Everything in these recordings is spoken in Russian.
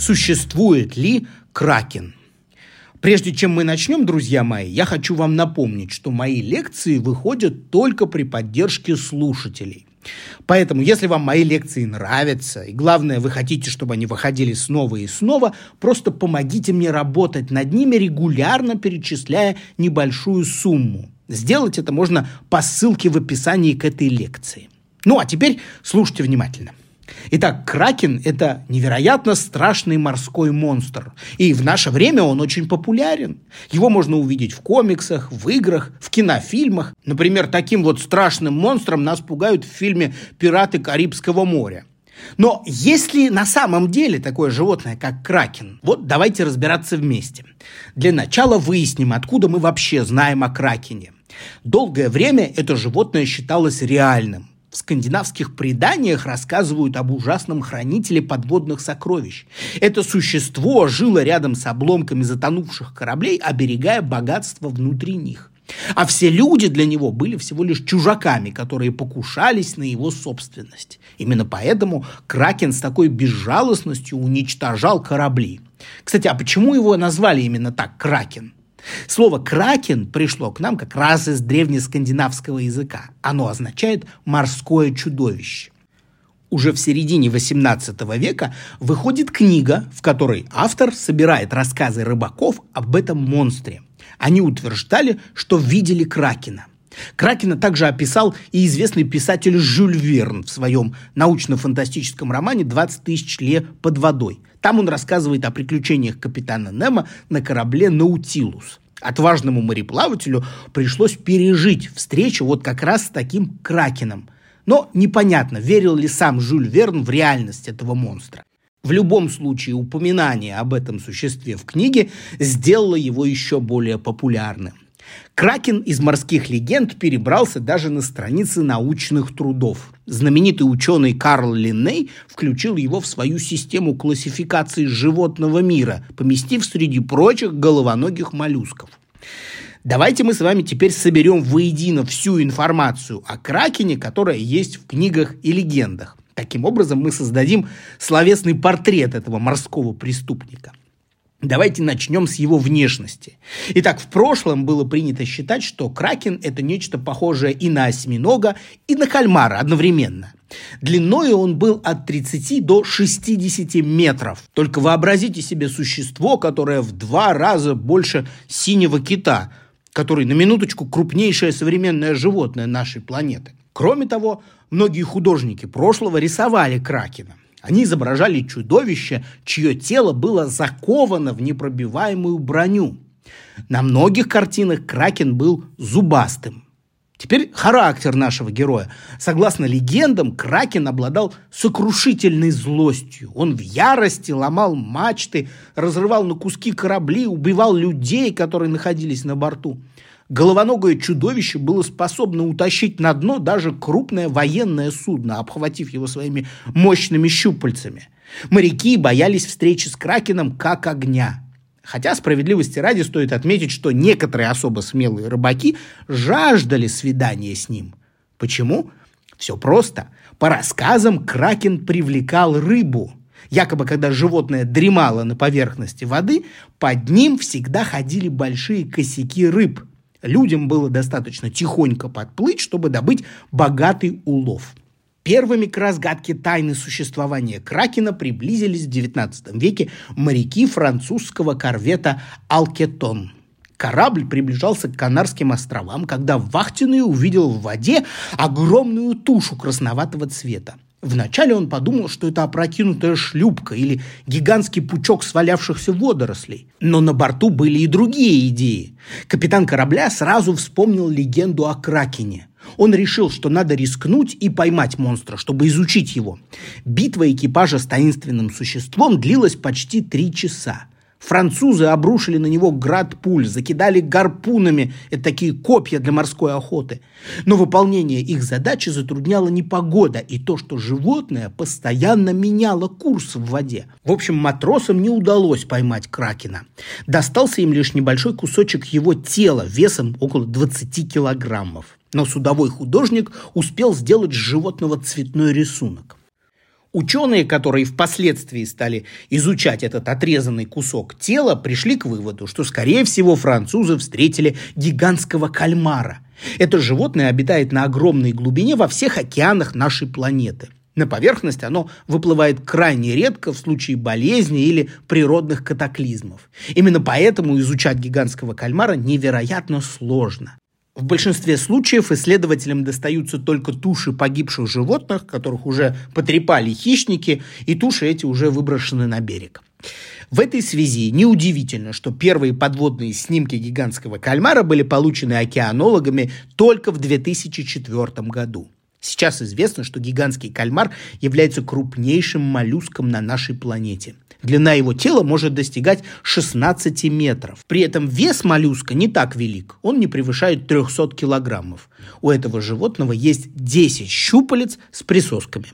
Существует ли кракен? Прежде чем мы начнем, друзья мои, я хочу вам напомнить, что мои лекции выходят только при поддержке слушателей. Поэтому, если вам мои лекции нравятся, и главное, вы хотите, чтобы они выходили снова и снова, просто помогите мне работать над ними, регулярно перечисляя небольшую сумму. Сделать это можно по ссылке в описании к этой лекции. Ну, а теперь слушайте внимательно. Итак, кракен – это невероятно страшный морской монстр. И в наше время он очень популярен. Его можно увидеть в комиксах, в играх, в кинофильмах. Например, таким вот страшным монстром нас пугают в фильме «Пираты Карибского моря». Но есть ли на самом деле такое животное, как кракен? Вот давайте разбираться вместе. Для начала выясним, откуда мы вообще знаем о кракене. Долгое время это животное считалось реальным. В скандинавских преданиях рассказывают об ужасном хранителе подводных сокровищ. Это существо жило рядом с обломками затонувших кораблей, оберегая богатство внутри них. А все люди для него были всего лишь чужаками, которые покушались на его собственность. Именно поэтому Кракен с такой безжалостностью уничтожал корабли. Кстати, а почему его назвали именно так Кракен? Слово «кракен» пришло к нам как раз из древнескандинавского языка. Оно означает «морское чудовище». Уже в середине XVIII века выходит книга, в которой автор собирает рассказы рыбаков об этом монстре. Они утверждали, что видели кракена. Кракена также описал и известный писатель Жюль Верн в своем научно-фантастическом романе «20 тысяч ле под водой». Там он рассказывает о приключениях капитана Немо на корабле «Наутилус». Отважному мореплавателю пришлось пережить встречу вот как раз с таким кракеном. Но непонятно, верил ли сам Жюль Верн в реальность этого монстра. В любом случае, упоминание об этом существе в книге сделало его еще более популярным. Кракен из морских легенд перебрался даже на страницы научных трудов. Знаменитый ученый Карл Линней включил его в свою систему классификации животного мира, поместив среди прочих головоногих моллюсков. Давайте мы с вами теперь соберем воедино всю информацию о кракене, которая есть в книгах и легендах. Таким образом, мы создадим словесный портрет этого морского преступника. Давайте начнем с его внешности. Итак, в прошлом было принято считать, что кракен – это нечто похожее и на осьминога, и на кальмара одновременно. Длиной он был от 30 до 60 метров. Только вообразите себе существо, которое в два раза больше синего кита, который на минуточку крупнейшее современное животное нашей планеты. Кроме того, многие художники прошлого рисовали кракена. Они изображали чудовище, чье тело было заковано в непробиваемую броню. На многих картинах Кракен был зубастым. Теперь характер нашего героя. Согласно легендам, Кракен обладал сокрушительной злостью. Он в ярости ломал мачты, разрывал на куски корабли, убивал людей, которые находились на борту. Головоногое чудовище было способно утащить на дно даже крупное военное судно, обхватив его своими мощными щупальцами. Моряки боялись встречи с Кракеном как огня. Хотя справедливости ради стоит отметить, что некоторые особо смелые рыбаки жаждали свидания с ним. Почему? Все просто. По рассказам, Кракен привлекал рыбу. Якобы, когда животное дремало на поверхности воды, под ним всегда ходили большие косяки рыб – Людям было достаточно тихонько подплыть, чтобы добыть богатый улов. Первыми к разгадке тайны существования Кракена приблизились в XIX веке моряки французского корвета «Алкетон». Корабль приближался к Канарским островам, когда вахтенный увидел в воде огромную тушу красноватого цвета. Вначале он подумал, что это опрокинутая шлюпка или гигантский пучок свалявшихся водорослей. Но на борту были и другие идеи. Капитан корабля сразу вспомнил легенду о Кракене. Он решил, что надо рискнуть и поймать монстра, чтобы изучить его. Битва экипажа с таинственным существом длилась почти три часа. Французы обрушили на него град пуль, закидали гарпунами, это такие копья для морской охоты. Но выполнение их задачи затрудняло непогода и то, что животное постоянно меняло курс в воде. В общем, матросам не удалось поймать Кракена. Достался им лишь небольшой кусочек его тела весом около 20 килограммов. Но судовой художник успел сделать с животного цветной рисунок. Ученые, которые впоследствии стали изучать этот отрезанный кусок тела, пришли к выводу, что, скорее всего, французы встретили гигантского кальмара. Это животное обитает на огромной глубине во всех океанах нашей планеты. На поверхность оно выплывает крайне редко в случае болезни или природных катаклизмов. Именно поэтому изучать гигантского кальмара невероятно сложно. В большинстве случаев исследователям достаются только туши погибших животных, которых уже потрепали хищники, и туши эти уже выброшены на берег. В этой связи неудивительно, что первые подводные снимки гигантского кальмара были получены океанологами только в 2004 году. Сейчас известно, что гигантский кальмар является крупнейшим моллюском на нашей планете. Длина его тела может достигать 16 метров. При этом вес моллюска не так велик, он не превышает 300 килограммов. У этого животного есть 10 щупалец с присосками.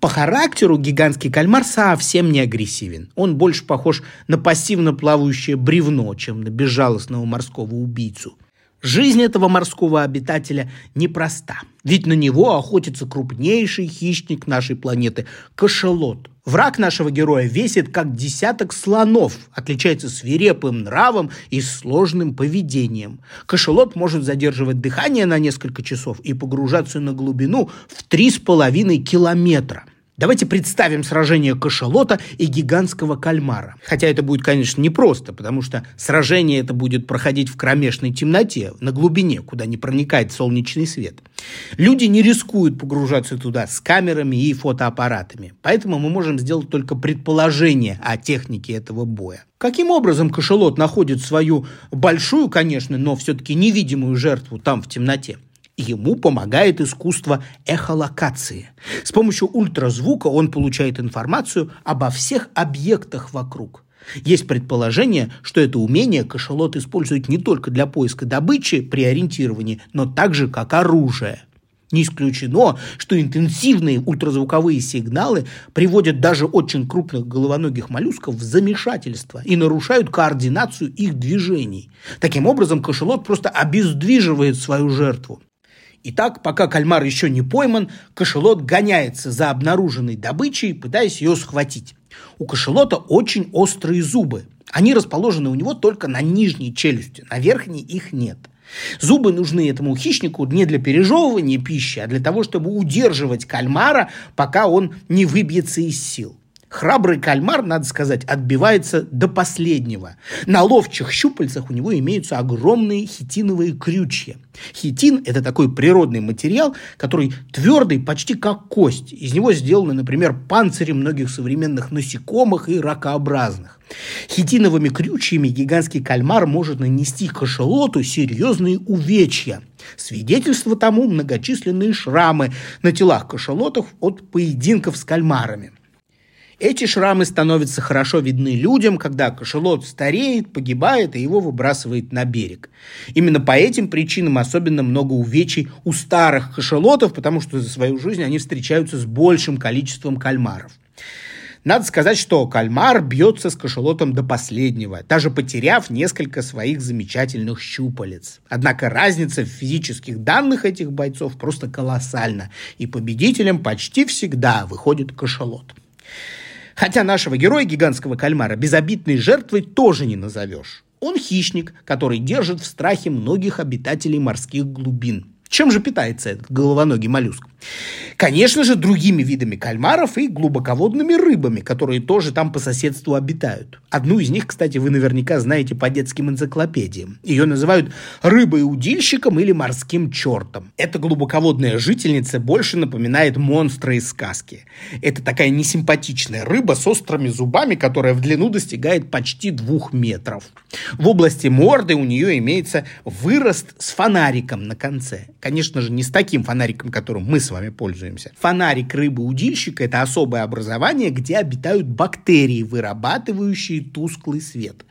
По характеру гигантский кальмар совсем не агрессивен. Он больше похож на пассивно плавающее бревно, чем на безжалостного морского убийцу. Жизнь этого морского обитателя непроста, ведь на него охотится крупнейший хищник нашей планеты – кашалот. Враг нашего героя весит как десяток слонов, отличается свирепым нравом и сложным поведением. Кашалот может задерживать дыхание на несколько часов и погружаться на глубину в три с половиной километра. Давайте представим сражение кашалота и гигантского кальмара. Хотя это будет, конечно, непросто, потому что сражение это будет проходить в кромешной темноте, на глубине, куда не проникает солнечный свет. Люди не рискуют погружаться туда с камерами и фотоаппаратами, поэтому мы можем сделать только предположение о технике этого боя. Каким образом кашалот находит свою большую, конечно, но все-таки невидимую жертву там в темноте? Ему помогает искусство эхолокации. С помощью ультразвука он получает информацию обо всех объектах вокруг. Есть предположение, что это умение кашалот использует не только для поиска добычи при ориентировании, но также как оружие. Не исключено, что интенсивные ультразвуковые сигналы приводят даже очень крупных головоногих моллюсков в замешательство и нарушают координацию их движений. Таким образом, кашалот просто обездвиживает свою жертву. Итак, пока кальмар еще не пойман, кашелот гоняется за обнаруженной добычей, пытаясь ее схватить. У кашелота очень острые зубы. Они расположены у него только на нижней челюсти, на верхней их нет. Зубы нужны этому хищнику не для пережевывания пищи, а для того, чтобы удерживать кальмара, пока он не выбьется из сил. Храбрый кальмар, надо сказать, отбивается до последнего. На ловчих щупальцах у него имеются огромные хитиновые крючья. Хитин – это такой природный материал, который твердый почти как кость. Из него сделаны, например, панцири многих современных насекомых и ракообразных. Хитиновыми крючьями гигантский кальмар может нанести кашалоту серьезные увечья. Свидетельство тому многочисленные шрамы на телах кашалотов от поединков с кальмарами. Эти шрамы становятся хорошо видны людям, когда кошелот стареет, погибает и его выбрасывает на берег. Именно по этим причинам особенно много увечий у старых кошелотов, потому что за свою жизнь они встречаются с большим количеством кальмаров. Надо сказать, что кальмар бьется с кашалотом до последнего, даже потеряв несколько своих замечательных щупалец. Однако разница в физических данных этих бойцов просто колоссальна, и победителем почти всегда выходит кашалот. Хотя нашего героя гигантского кальмара безобидной жертвой тоже не назовешь. Он хищник, который держит в страхе многих обитателей морских глубин. Чем же питается этот головоногий моллюск? Конечно же, другими видами кальмаров и глубоководными рыбами, которые тоже там по соседству обитают. Одну из них, кстати, вы наверняка знаете по детским энциклопедиям. Ее называют рыбой-удильщиком или морским чертом. Эта глубоководная жительница больше напоминает монстра из сказки. Это такая несимпатичная рыба с острыми зубами, которая в длину достигает почти двух метров. В области морды у нее имеется вырост с фонариком на конце. Конечно же, не с таким фонариком, которым мы с вами пользуемся. Фонарик рыбы-удильщика – это особое образование, где обитают бактерии, вырабатывающие тусклый свет.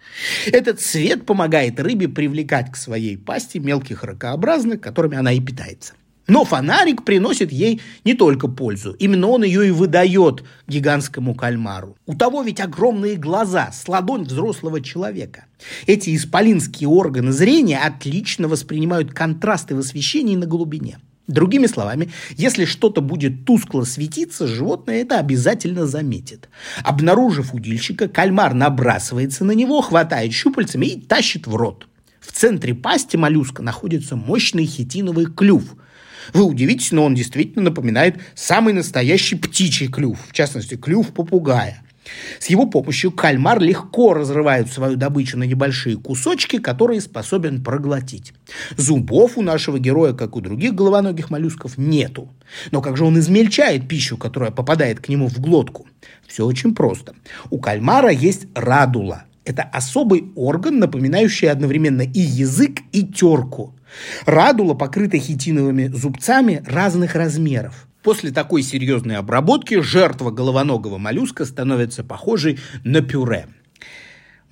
Этот свет помогает рыбе привлекать к своей пасти мелких ракообразных, которыми она и питается. Но фонарик приносит ей не только пользу. Именно он ее и выдает гигантскому кальмару. У того ведь огромные глаза, с ладонь взрослого человека. Эти исполинские органы зрения отлично воспринимают контрасты в освещении на глубине. Другими словами, если что-то будет тускло светиться, животное это обязательно заметит. Обнаружив удильщика, кальмар набрасывается на него, хватает щупальцами и тащит в рот. В центре пасти моллюска находится мощный хитиновый клюв. Вы удивитесь, но он действительно напоминает самый настоящий птичий клюв, в частности, клюв попугая – с его помощью кальмар легко разрывает свою добычу на небольшие кусочки, которые способен проглотить. Зубов у нашего героя, как у других головоногих моллюсков, нету. Но как же он измельчает пищу, которая попадает к нему в глотку? Все очень просто. У кальмара есть радула. Это особый орган, напоминающий одновременно и язык, и терку. Радула покрыта хитиновыми зубцами разных размеров. После такой серьезной обработки жертва головоногого моллюска становится похожей на пюре.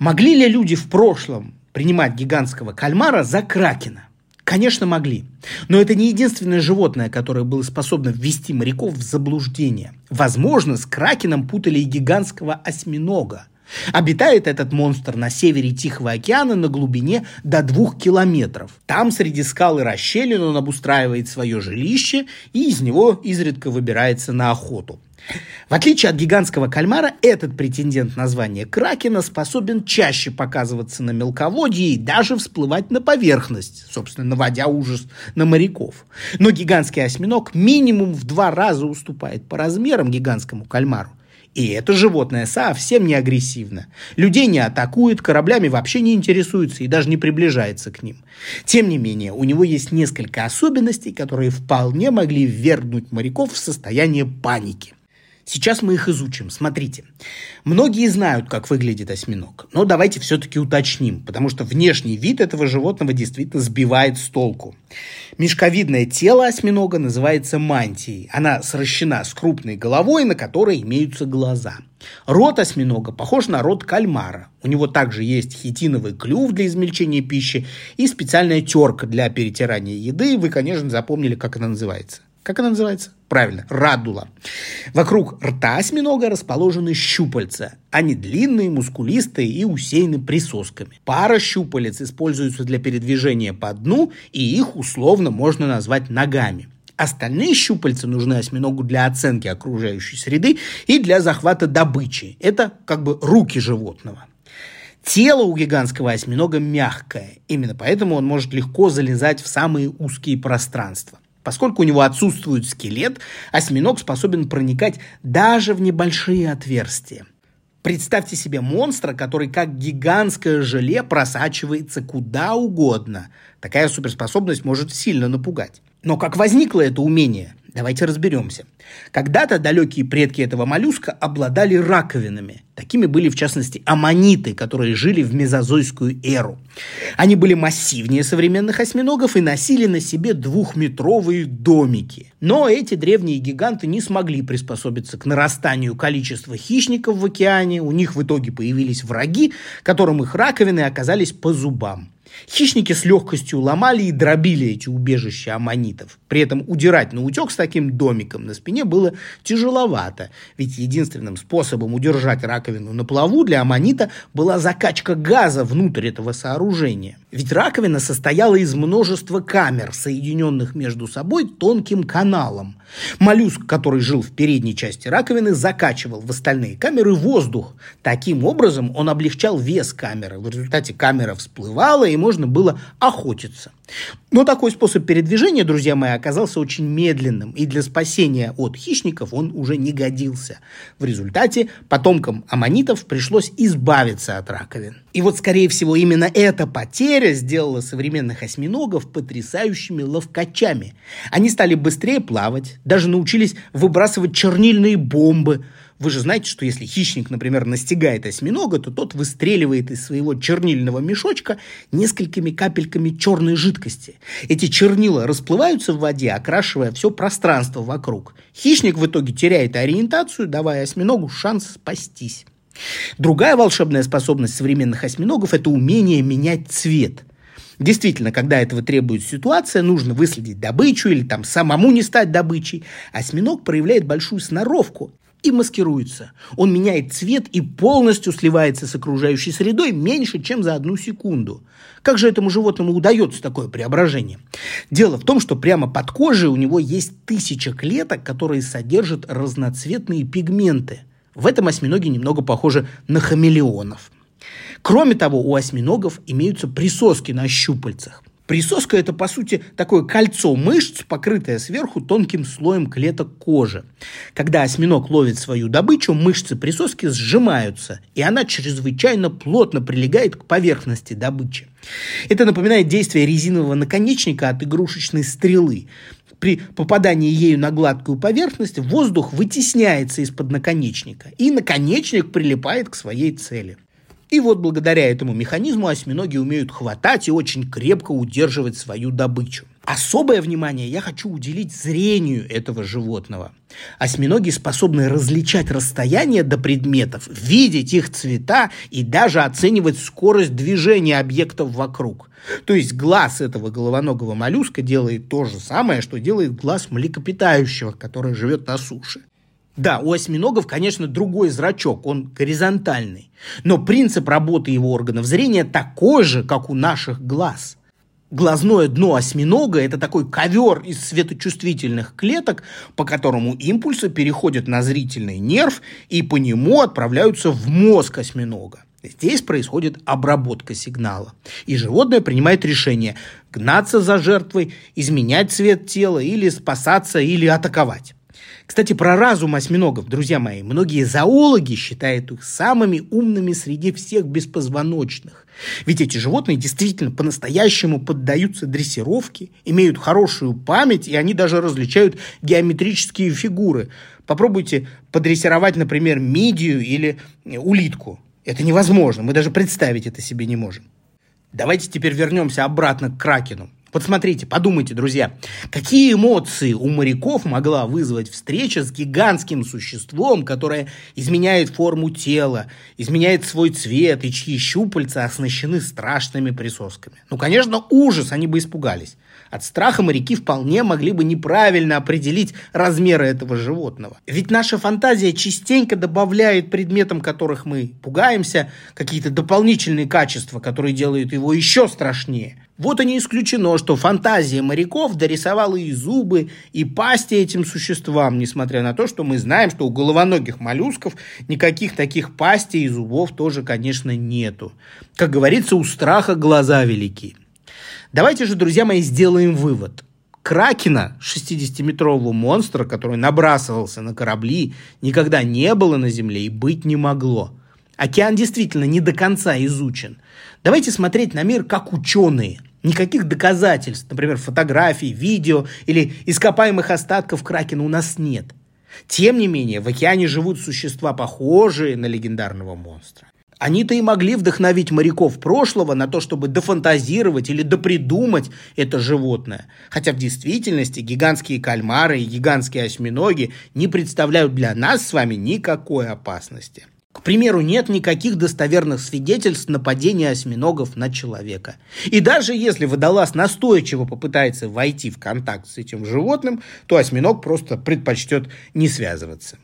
Могли ли люди в прошлом принимать гигантского кальмара за кракена? Конечно, могли. Но это не единственное животное, которое было способно ввести моряков в заблуждение. Возможно, с кракеном путали и гигантского осьминога – Обитает этот монстр на севере Тихого океана на глубине до двух километров. Там среди скал и расщелин он обустраивает свое жилище и из него изредка выбирается на охоту. В отличие от гигантского кальмара, этот претендент на звание кракена способен чаще показываться на мелководье и даже всплывать на поверхность, собственно, наводя ужас на моряков. Но гигантский осьминог минимум в два раза уступает по размерам гигантскому кальмару. И это животное совсем не агрессивно. Людей не атакует, кораблями вообще не интересуется и даже не приближается к ним. Тем не менее, у него есть несколько особенностей, которые вполне могли ввергнуть моряков в состояние паники. Сейчас мы их изучим. Смотрите. Многие знают, как выглядит осьминог. Но давайте все-таки уточним, потому что внешний вид этого животного действительно сбивает с толку. Мешковидное тело осьминога называется мантией. Она сращена с крупной головой, на которой имеются глаза. Рот осьминога похож на рот кальмара. У него также есть хитиновый клюв для измельчения пищи и специальная терка для перетирания еды. Вы, конечно, запомнили, как она называется. Как она называется? Правильно, радула. Вокруг рта осьминога расположены щупальца. Они длинные, мускулистые и усеяны присосками. Пара щупалец используются для передвижения по дну, и их условно можно назвать ногами. Остальные щупальца нужны осьминогу для оценки окружающей среды и для захвата добычи. Это как бы руки животного. Тело у гигантского осьминога мягкое. Именно поэтому он может легко залезать в самые узкие пространства. Поскольку у него отсутствует скелет, осьминог способен проникать даже в небольшие отверстия. Представьте себе монстра, который как гигантское желе просачивается куда угодно. Такая суперспособность может сильно напугать. Но как возникло это умение? Давайте разберемся. Когда-то далекие предки этого моллюска обладали раковинами. Такими были, в частности, аммониты, которые жили в мезозойскую эру. Они были массивнее современных осьминогов и носили на себе двухметровые домики. Но эти древние гиганты не смогли приспособиться к нарастанию количества хищников в океане. У них в итоге появились враги, которым их раковины оказались по зубам. Хищники с легкостью ломали и дробили эти убежища аммонитов. При этом удирать на утек с таким домиком на спине было тяжеловато, ведь единственным способом удержать раковину на плаву для аммонита была закачка газа внутрь этого сооружения. Ведь раковина состояла из множества камер, соединенных между собой тонким каналом. Моллюск, который жил в передней части раковины, закачивал в остальные камеры воздух. Таким образом он облегчал вес камеры. В результате камера всплывала, и можно было охотиться. Но такой способ передвижения, друзья мои, оказался очень медленным, и для спасения от хищников он уже не годился. В результате потомкам аммонитов пришлось избавиться от раковин. И вот, скорее всего, именно эта потеря сделала современных осьминогов потрясающими ловкачами. Они стали быстрее плавать, даже научились выбрасывать чернильные бомбы – вы же знаете, что если хищник, например, настигает осьминога, то тот выстреливает из своего чернильного мешочка несколькими капельками черной жидкости. Эти чернила расплываются в воде, окрашивая все пространство вокруг. Хищник в итоге теряет ориентацию, давая осьминогу шанс спастись. Другая волшебная способность современных осьминогов – это умение менять цвет – Действительно, когда этого требует ситуация, нужно выследить добычу или там самому не стать добычей. Осьминог проявляет большую сноровку и маскируется. Он меняет цвет и полностью сливается с окружающей средой меньше, чем за одну секунду. Как же этому животному удается такое преображение? Дело в том, что прямо под кожей у него есть тысяча клеток, которые содержат разноцветные пигменты. В этом осьминоги немного похожи на хамелеонов. Кроме того, у осьминогов имеются присоски на щупальцах. Присоска – это, по сути, такое кольцо мышц, покрытое сверху тонким слоем клеток кожи. Когда осьминог ловит свою добычу, мышцы присоски сжимаются, и она чрезвычайно плотно прилегает к поверхности добычи. Это напоминает действие резинового наконечника от игрушечной стрелы. При попадании ею на гладкую поверхность воздух вытесняется из-под наконечника, и наконечник прилипает к своей цели. И вот благодаря этому механизму осьминоги умеют хватать и очень крепко удерживать свою добычу. Особое внимание я хочу уделить зрению этого животного. Осьминоги способны различать расстояние до предметов, видеть их цвета и даже оценивать скорость движения объектов вокруг. То есть глаз этого головоногого моллюска делает то же самое, что делает глаз млекопитающего, который живет на суше. Да, у осьминогов, конечно, другой зрачок, он горизонтальный. Но принцип работы его органов зрения такой же, как у наших глаз. Глазное дно осьминога – это такой ковер из светочувствительных клеток, по которому импульсы переходят на зрительный нерв и по нему отправляются в мозг осьминога. Здесь происходит обработка сигнала. И животное принимает решение – гнаться за жертвой, изменять цвет тела или спасаться или атаковать. Кстати, про разум осьминогов, друзья мои, многие зоологи считают их самыми умными среди всех беспозвоночных. Ведь эти животные действительно по-настоящему поддаются дрессировке, имеют хорошую память, и они даже различают геометрические фигуры. Попробуйте подрессировать, например, мидию или улитку. Это невозможно, мы даже представить это себе не можем. Давайте теперь вернемся обратно к Кракену. Вот смотрите, подумайте, друзья, какие эмоции у моряков могла вызвать встреча с гигантским существом, которое изменяет форму тела, изменяет свой цвет и чьи щупальца оснащены страшными присосками. Ну, конечно, ужас, они бы испугались. От страха моряки вполне могли бы неправильно определить размеры этого животного. Ведь наша фантазия частенько добавляет предметам, которых мы пугаемся, какие-то дополнительные качества, которые делают его еще страшнее. Вот и не исключено, что фантазия моряков дорисовала и зубы, и пасти этим существам, несмотря на то, что мы знаем, что у головоногих моллюсков никаких таких пастей и зубов тоже, конечно, нету. Как говорится, у страха глаза велики. Давайте же, друзья мои, сделаем вывод. Кракена, 60-метрового монстра, который набрасывался на корабли, никогда не было на Земле и быть не могло. Океан действительно не до конца изучен. Давайте смотреть на мир как ученые – Никаких доказательств, например, фотографий, видео или ископаемых остатков Кракена у нас нет. Тем не менее, в океане живут существа, похожие на легендарного монстра. Они-то и могли вдохновить моряков прошлого на то, чтобы дофантазировать или допридумать это животное. Хотя в действительности гигантские кальмары и гигантские осьминоги не представляют для нас с вами никакой опасности. К примеру, нет никаких достоверных свидетельств нападения осьминогов на человека. И даже если водолаз настойчиво попытается войти в контакт с этим животным, то осьминог просто предпочтет не связываться.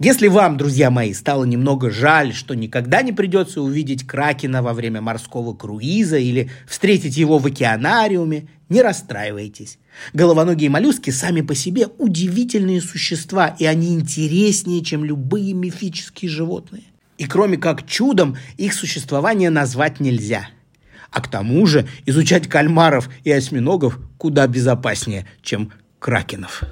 Если вам, друзья мои, стало немного жаль, что никогда не придется увидеть Кракена во время морского круиза или встретить его в океанариуме, не расстраивайтесь. Головоногие моллюски сами по себе удивительные существа, и они интереснее, чем любые мифические животные. И кроме как чудом, их существование назвать нельзя. А к тому же изучать кальмаров и осьминогов куда безопаснее, чем кракенов.